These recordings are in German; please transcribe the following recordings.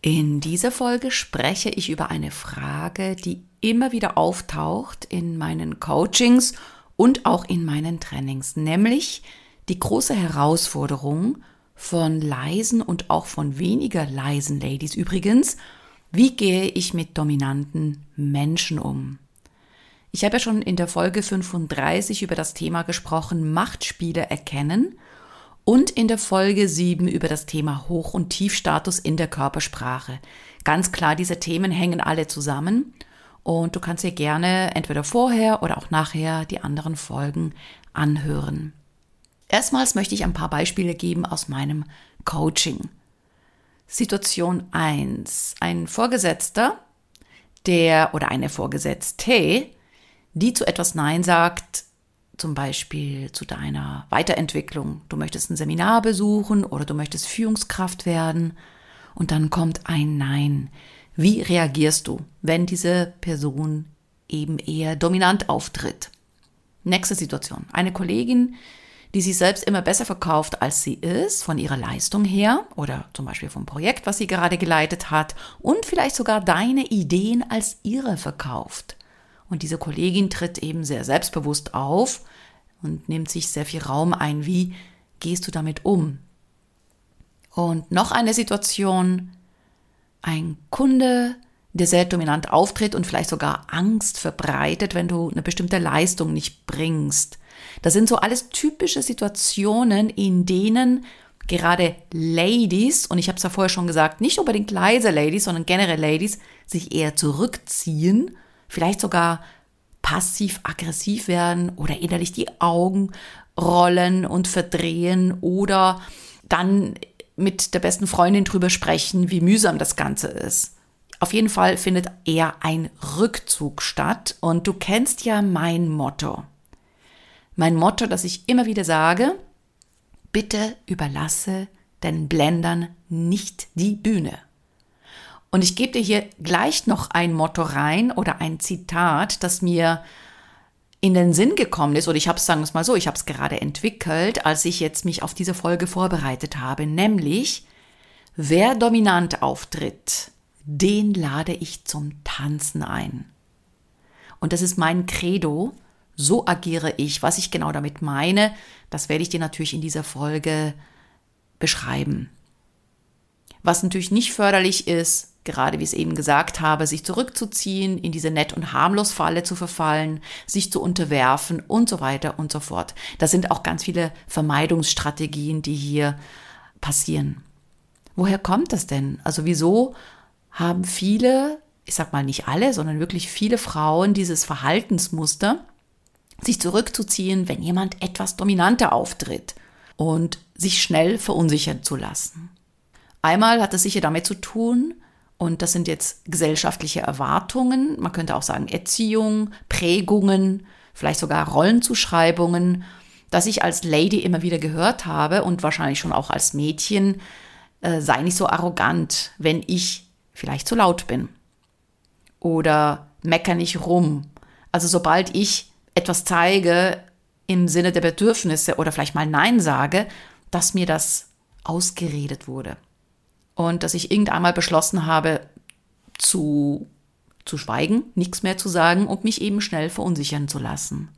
In dieser Folge spreche ich über eine Frage, die immer wieder auftaucht in meinen Coachings und auch in meinen Trainings, nämlich die große Herausforderung von leisen und auch von weniger leisen Ladies übrigens, wie gehe ich mit dominanten Menschen um? Ich habe ja schon in der Folge 35 über das Thema gesprochen, Machtspiele erkennen und in der Folge 7 über das Thema Hoch- und Tiefstatus in der Körpersprache. Ganz klar, diese Themen hängen alle zusammen und du kannst dir gerne entweder vorher oder auch nachher die anderen Folgen anhören. Erstmals möchte ich ein paar Beispiele geben aus meinem Coaching. Situation 1. Ein Vorgesetzter, der oder eine Vorgesetzte, die zu etwas Nein sagt, zum Beispiel zu deiner Weiterentwicklung. Du möchtest ein Seminar besuchen oder du möchtest Führungskraft werden und dann kommt ein Nein. Wie reagierst du, wenn diese Person eben eher dominant auftritt? Nächste Situation. Eine Kollegin, die sich selbst immer besser verkauft, als sie ist, von ihrer Leistung her oder zum Beispiel vom Projekt, was sie gerade geleitet hat und vielleicht sogar deine Ideen als ihre verkauft. Und diese Kollegin tritt eben sehr selbstbewusst auf und nimmt sich sehr viel Raum ein. Wie gehst du damit um? Und noch eine Situation, ein Kunde, der sehr dominant auftritt und vielleicht sogar Angst verbreitet, wenn du eine bestimmte Leistung nicht bringst. Das sind so alles typische Situationen, in denen gerade Ladies, und ich habe es ja vorher schon gesagt, nicht unbedingt leise Ladies, sondern generell Ladies, sich eher zurückziehen vielleicht sogar passiv-aggressiv werden oder innerlich die Augen rollen und verdrehen oder dann mit der besten Freundin drüber sprechen, wie mühsam das Ganze ist. Auf jeden Fall findet eher ein Rückzug statt und du kennst ja mein Motto. Mein Motto, das ich immer wieder sage, bitte überlasse deinen Blendern nicht die Bühne. Und ich gebe dir hier gleich noch ein Motto rein oder ein Zitat, das mir in den Sinn gekommen ist, oder ich habe es, sagen wir es mal so, ich habe es gerade entwickelt, als ich jetzt mich auf diese Folge vorbereitet habe, nämlich, wer dominant auftritt, den lade ich zum Tanzen ein. Und das ist mein Credo, so agiere ich. Was ich genau damit meine, das werde ich dir natürlich in dieser Folge beschreiben. Was natürlich nicht förderlich ist, gerade wie ich es eben gesagt habe, sich zurückzuziehen, in diese Nett- und Harmlos-Falle zu verfallen, sich zu unterwerfen und so weiter und so fort. Das sind auch ganz viele Vermeidungsstrategien, die hier passieren. Woher kommt das denn? Also wieso haben viele, ich sag mal nicht alle, sondern wirklich viele Frauen dieses Verhaltensmuster, sich zurückzuziehen, wenn jemand etwas dominanter auftritt und sich schnell verunsichern zu lassen. Einmal hat es sicher damit zu tun, und das sind jetzt gesellschaftliche Erwartungen, man könnte auch sagen Erziehung, Prägungen, vielleicht sogar Rollenzuschreibungen, dass ich als Lady immer wieder gehört habe und wahrscheinlich schon auch als Mädchen, äh, sei nicht so arrogant, wenn ich vielleicht zu laut bin. Oder mecker nicht rum. Also sobald ich etwas zeige im Sinne der Bedürfnisse oder vielleicht mal Nein sage, dass mir das ausgeredet wurde und dass ich irgendwann mal beschlossen habe, zu, zu schweigen, nichts mehr zu sagen und mich eben schnell verunsichern zu lassen.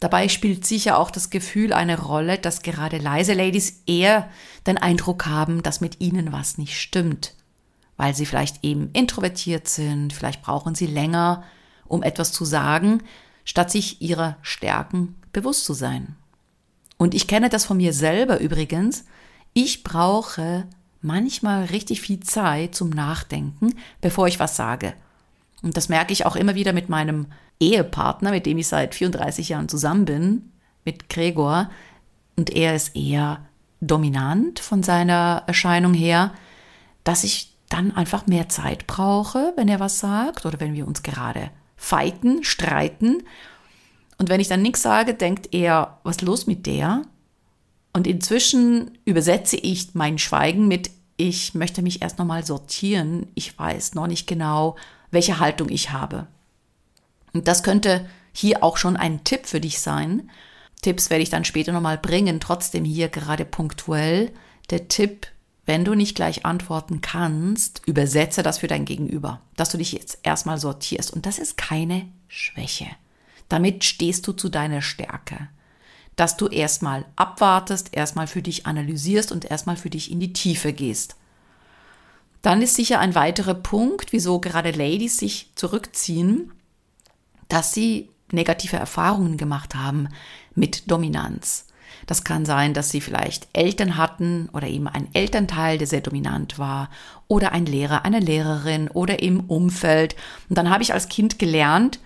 Dabei spielt sicher auch das Gefühl eine Rolle, dass gerade leise Ladies eher den Eindruck haben, dass mit ihnen was nicht stimmt, weil sie vielleicht eben introvertiert sind, vielleicht brauchen sie länger, um etwas zu sagen, statt sich ihrer Stärken bewusst zu sein. Und ich kenne das von mir selber übrigens. Ich brauche manchmal richtig viel Zeit zum Nachdenken, bevor ich was sage. Und das merke ich auch immer wieder mit meinem Ehepartner, mit dem ich seit 34 Jahren zusammen bin, mit Gregor. Und er ist eher dominant von seiner Erscheinung her, dass ich dann einfach mehr Zeit brauche, wenn er was sagt oder wenn wir uns gerade fighten, streiten. Und wenn ich dann nichts sage, denkt er, was ist los mit der? Und inzwischen übersetze ich mein Schweigen mit, ich möchte mich erst nochmal sortieren. Ich weiß noch nicht genau, welche Haltung ich habe. Und das könnte hier auch schon ein Tipp für dich sein. Tipps werde ich dann später nochmal bringen, trotzdem hier gerade punktuell. Der Tipp, wenn du nicht gleich antworten kannst, übersetze das für dein Gegenüber, dass du dich jetzt erstmal sortierst. Und das ist keine Schwäche. Damit stehst du zu deiner Stärke. Dass du erstmal abwartest, erstmal für dich analysierst und erstmal für dich in die Tiefe gehst. Dann ist sicher ein weiterer Punkt, wieso gerade Ladies sich zurückziehen, dass sie negative Erfahrungen gemacht haben mit Dominanz. Das kann sein, dass sie vielleicht Eltern hatten oder eben ein Elternteil, der sehr dominant war oder ein Lehrer, eine Lehrerin oder im Umfeld. Und dann habe ich als Kind gelernt,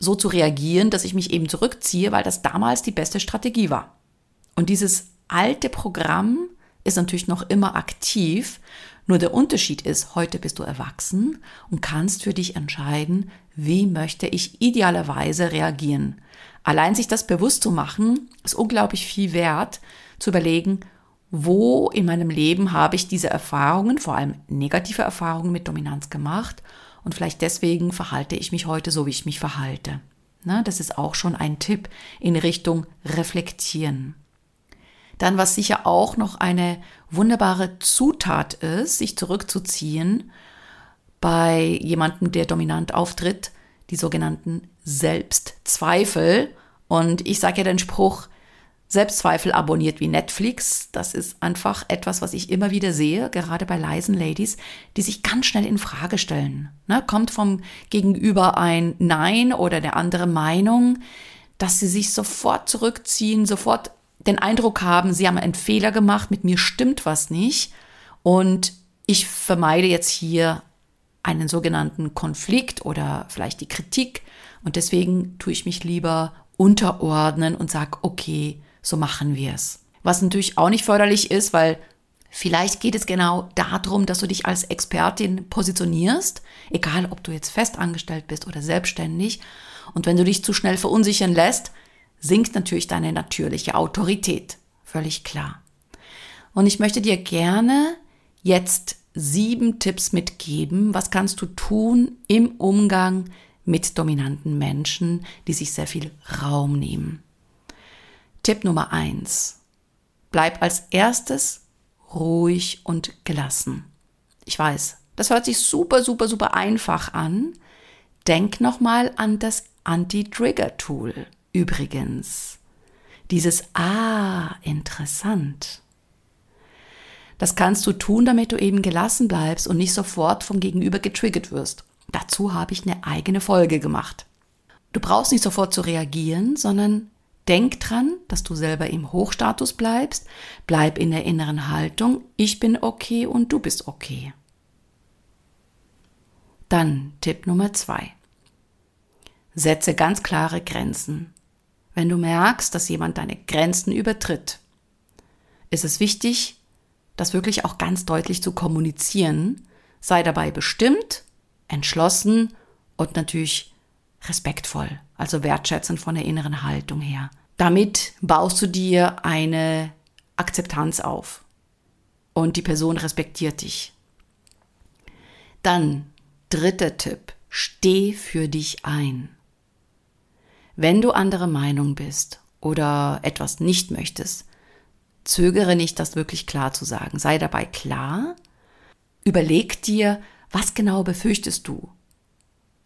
so zu reagieren, dass ich mich eben zurückziehe, weil das damals die beste Strategie war. Und dieses alte Programm ist natürlich noch immer aktiv nur der Unterschied ist, heute bist du erwachsen und kannst für dich entscheiden, wie möchte ich idealerweise reagieren. Allein sich das bewusst zu machen, ist unglaublich viel wert, zu überlegen, wo in meinem Leben habe ich diese Erfahrungen, vor allem negative Erfahrungen mit Dominanz gemacht und vielleicht deswegen verhalte ich mich heute so, wie ich mich verhalte. Na, das ist auch schon ein Tipp in Richtung Reflektieren. Dann, was sicher auch noch eine wunderbare Zutat ist, sich zurückzuziehen bei jemandem, der dominant auftritt, die sogenannten Selbstzweifel. Und ich sage ja den Spruch, Selbstzweifel abonniert wie Netflix. Das ist einfach etwas, was ich immer wieder sehe, gerade bei leisen Ladies, die sich ganz schnell in Frage stellen. Ne, kommt vom Gegenüber ein Nein oder der andere Meinung, dass sie sich sofort zurückziehen, sofort den Eindruck haben, sie haben einen Fehler gemacht, mit mir stimmt was nicht und ich vermeide jetzt hier einen sogenannten Konflikt oder vielleicht die Kritik und deswegen tue ich mich lieber unterordnen und sage, okay, so machen wir es. Was natürlich auch nicht förderlich ist, weil vielleicht geht es genau darum, dass du dich als Expertin positionierst, egal ob du jetzt festangestellt bist oder selbstständig. Und wenn du dich zu schnell verunsichern lässt, sinkt natürlich deine natürliche Autorität. Völlig klar. Und ich möchte dir gerne jetzt sieben Tipps mitgeben. Was kannst du tun im Umgang mit dominanten Menschen, die sich sehr viel Raum nehmen? Tipp Nummer eins. Bleib als erstes ruhig und gelassen. Ich weiß, das hört sich super, super, super einfach an. Denk nochmal an das Anti-Trigger-Tool. Übrigens, dieses Ah, interessant. Das kannst du tun, damit du eben gelassen bleibst und nicht sofort vom Gegenüber getriggert wirst. Dazu habe ich eine eigene Folge gemacht. Du brauchst nicht sofort zu reagieren, sondern denk dran, dass du selber im Hochstatus bleibst, bleib in der inneren Haltung, ich bin okay und du bist okay. Dann Tipp Nummer zwei. Setze ganz klare Grenzen. Wenn du merkst, dass jemand deine Grenzen übertritt, ist es wichtig, das wirklich auch ganz deutlich zu kommunizieren. Sei dabei bestimmt, entschlossen und natürlich respektvoll, also wertschätzend von der inneren Haltung her. Damit baust du dir eine Akzeptanz auf und die Person respektiert dich. Dann dritter Tipp, steh für dich ein. Wenn du anderer Meinung bist oder etwas nicht möchtest, zögere nicht, das wirklich klar zu sagen. Sei dabei klar. Überleg dir, was genau befürchtest du?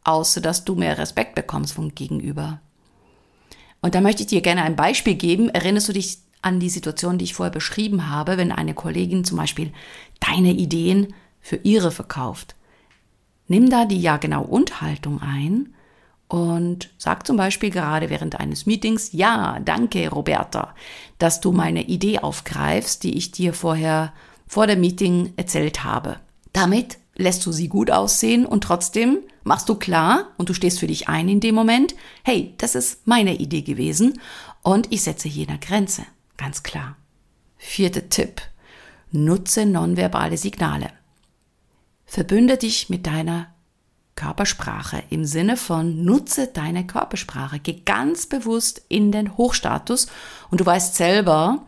Außer, dass du mehr Respekt bekommst vom Gegenüber. Und da möchte ich dir gerne ein Beispiel geben. Erinnerst du dich an die Situation, die ich vorher beschrieben habe, wenn eine Kollegin zum Beispiel deine Ideen für ihre verkauft? Nimm da die ja genau Und-Haltung ein und sag zum Beispiel gerade während eines Meetings, ja, danke Roberta, dass du meine Idee aufgreifst, die ich dir vorher vor dem Meeting erzählt habe. Damit lässt du sie gut aussehen und trotzdem machst du klar und du stehst für dich ein in dem Moment, hey, das ist meine Idee gewesen und ich setze hier eine Grenze. Ganz klar. Vierter Tipp. Nutze nonverbale Signale. Verbünde dich mit deiner Körpersprache im Sinne von nutze deine Körpersprache. Geh ganz bewusst in den Hochstatus und du weißt selber,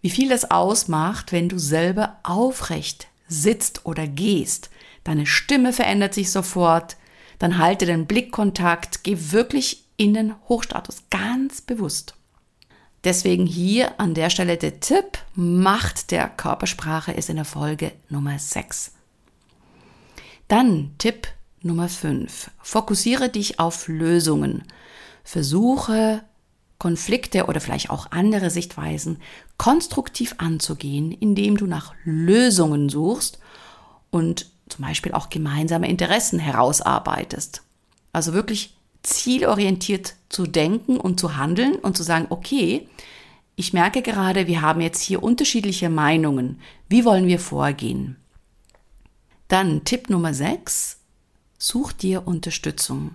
wie viel das ausmacht, wenn du selber aufrecht sitzt oder gehst. Deine Stimme verändert sich sofort. Dann halte den Blickkontakt. Geh wirklich in den Hochstatus. Ganz bewusst. Deswegen hier an der Stelle der Tipp, Macht der Körpersprache ist in der Folge Nummer 6. Dann Tipp Nummer 5. Fokussiere dich auf Lösungen. Versuche Konflikte oder vielleicht auch andere Sichtweisen konstruktiv anzugehen, indem du nach Lösungen suchst und zum Beispiel auch gemeinsame Interessen herausarbeitest. Also wirklich zielorientiert zu denken und zu handeln und zu sagen, okay, ich merke gerade, wir haben jetzt hier unterschiedliche Meinungen. Wie wollen wir vorgehen? Dann Tipp Nummer 6. Such dir Unterstützung.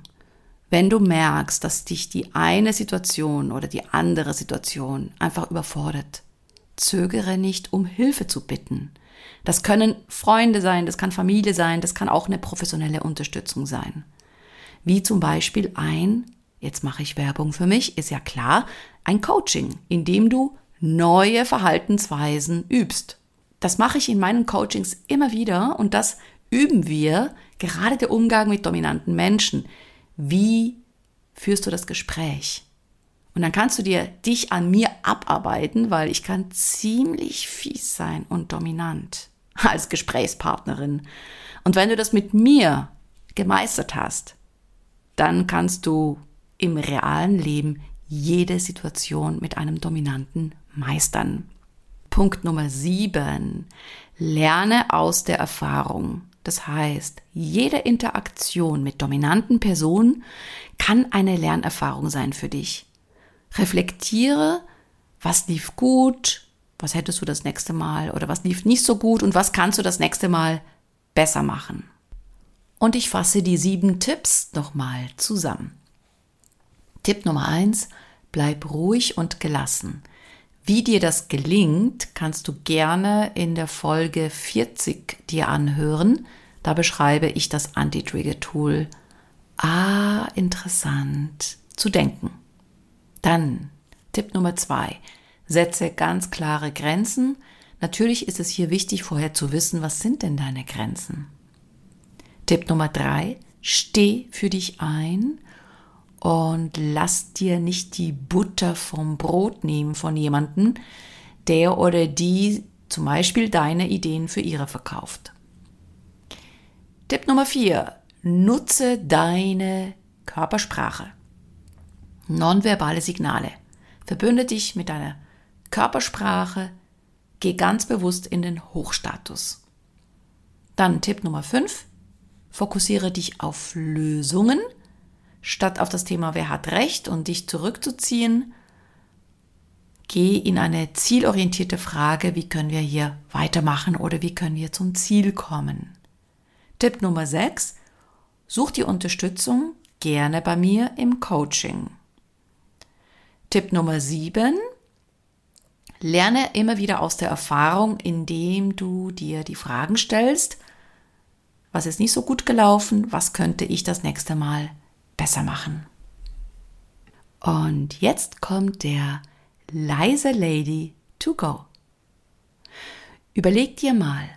Wenn du merkst, dass dich die eine Situation oder die andere Situation einfach überfordert, zögere nicht, um Hilfe zu bitten. Das können Freunde sein, das kann Familie sein, das kann auch eine professionelle Unterstützung sein. Wie zum Beispiel ein, jetzt mache ich Werbung für mich, ist ja klar, ein Coaching, in dem du neue Verhaltensweisen übst. Das mache ich in meinen Coachings immer wieder und das üben wir, gerade der Umgang mit dominanten Menschen. Wie führst du das Gespräch? Und dann kannst du dir dich an mir abarbeiten, weil ich kann ziemlich fies sein und dominant als Gesprächspartnerin. Und wenn du das mit mir gemeistert hast, dann kannst du im realen Leben jede Situation mit einem Dominanten meistern. Punkt Nummer sieben. Lerne aus der Erfahrung. Das heißt, jede Interaktion mit dominanten Personen kann eine Lernerfahrung sein für dich. Reflektiere, was lief gut, was hättest du das nächste Mal oder was lief nicht so gut und was kannst du das nächste Mal besser machen. Und ich fasse die sieben Tipps nochmal zusammen. Tipp Nummer eins: bleib ruhig und gelassen. Wie dir das gelingt, kannst du gerne in der Folge 40 dir anhören. Da beschreibe ich das Anti-Trigger-Tool. Ah, interessant zu denken. Dann Tipp Nummer zwei. Setze ganz klare Grenzen. Natürlich ist es hier wichtig, vorher zu wissen, was sind denn deine Grenzen. Tipp Nummer drei, steh für dich ein und lass dir nicht die Butter vom Brot nehmen von jemandem, der oder die zum Beispiel deine Ideen für ihre verkauft. Tipp Nummer vier, nutze deine Körpersprache. Nonverbale Signale. Verbünde dich mit deiner Körpersprache, geh ganz bewusst in den Hochstatus. Dann Tipp Nummer fünf, Fokussiere dich auf Lösungen, statt auf das Thema Wer hat Recht und dich zurückzuziehen. Geh in eine zielorientierte Frage, wie können wir hier weitermachen oder wie können wir zum Ziel kommen. Tipp Nummer 6. Such die Unterstützung gerne bei mir im Coaching. Tipp Nummer 7. Lerne immer wieder aus der Erfahrung, indem du dir die Fragen stellst, was ist nicht so gut gelaufen? Was könnte ich das nächste Mal besser machen? Und jetzt kommt der leise Lady to go. Überleg dir mal,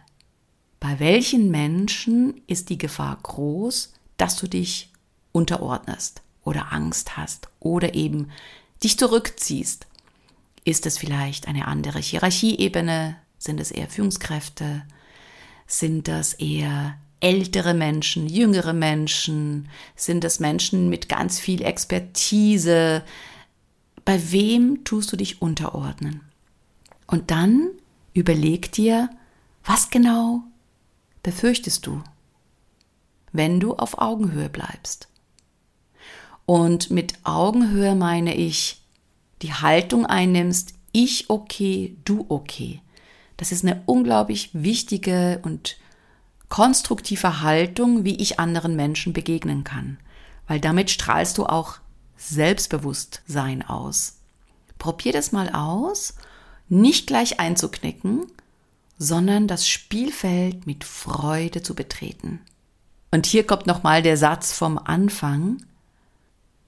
bei welchen Menschen ist die Gefahr groß, dass du dich unterordnest oder Angst hast oder eben dich zurückziehst. Ist es vielleicht eine andere Hierarchieebene? Sind es eher Führungskräfte? Sind das eher ältere Menschen, jüngere Menschen? Sind es Menschen mit ganz viel Expertise? Bei wem tust du dich unterordnen? Und dann überleg dir, was genau befürchtest du, wenn du auf Augenhöhe bleibst? Und mit Augenhöhe meine ich, die Haltung einnimmst, ich okay, du okay. Das ist eine unglaublich wichtige und konstruktive Haltung, wie ich anderen Menschen begegnen kann, weil damit strahlst du auch Selbstbewusstsein aus. Probier das mal aus, nicht gleich einzuknicken, sondern das Spielfeld mit Freude zu betreten. Und hier kommt nochmal der Satz vom Anfang.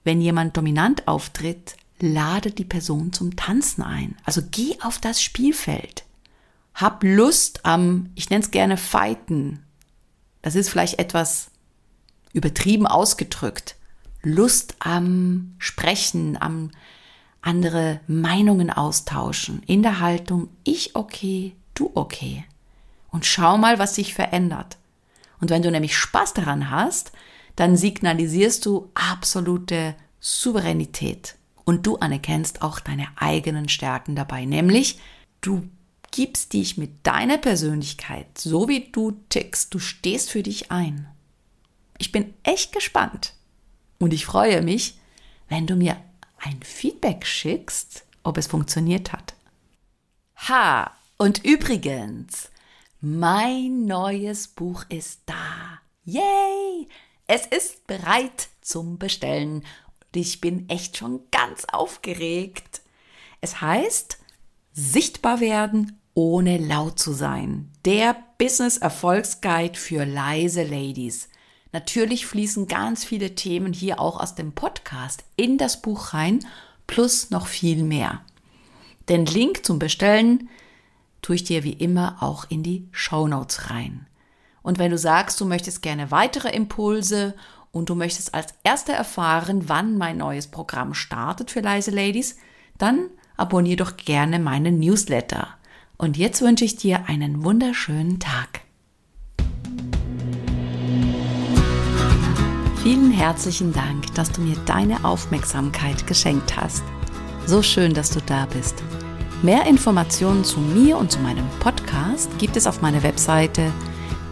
Wenn jemand dominant auftritt, lade die Person zum Tanzen ein. Also geh auf das Spielfeld. Hab Lust am, ich nenne es gerne Fighten. Das ist vielleicht etwas übertrieben ausgedrückt. Lust am Sprechen, am andere Meinungen austauschen. In der Haltung, ich okay, du okay. Und schau mal, was sich verändert. Und wenn du nämlich Spaß daran hast, dann signalisierst du absolute Souveränität. Und du anerkennst auch deine eigenen Stärken dabei, nämlich du gibst dich mit deiner Persönlichkeit, so wie du tickst, du stehst für dich ein. Ich bin echt gespannt und ich freue mich, wenn du mir ein Feedback schickst, ob es funktioniert hat. Ha, und übrigens, mein neues Buch ist da. Yay! Es ist bereit zum Bestellen ich bin echt schon ganz aufgeregt. Es heißt Sichtbar werden, ohne laut zu sein. Der Business Erfolgsguide für leise Ladies. Natürlich fließen ganz viele Themen hier auch aus dem Podcast in das Buch rein, plus noch viel mehr. Den Link zum Bestellen tue ich dir wie immer auch in die Show Notes rein. Und wenn du sagst, du möchtest gerne weitere Impulse und du möchtest als Erster erfahren, wann mein neues Programm startet für leise Ladies, dann abonniere doch gerne meinen Newsletter. Und jetzt wünsche ich dir einen wunderschönen Tag. Vielen herzlichen Dank, dass du mir deine Aufmerksamkeit geschenkt hast. So schön, dass du da bist. Mehr Informationen zu mir und zu meinem Podcast gibt es auf meiner Webseite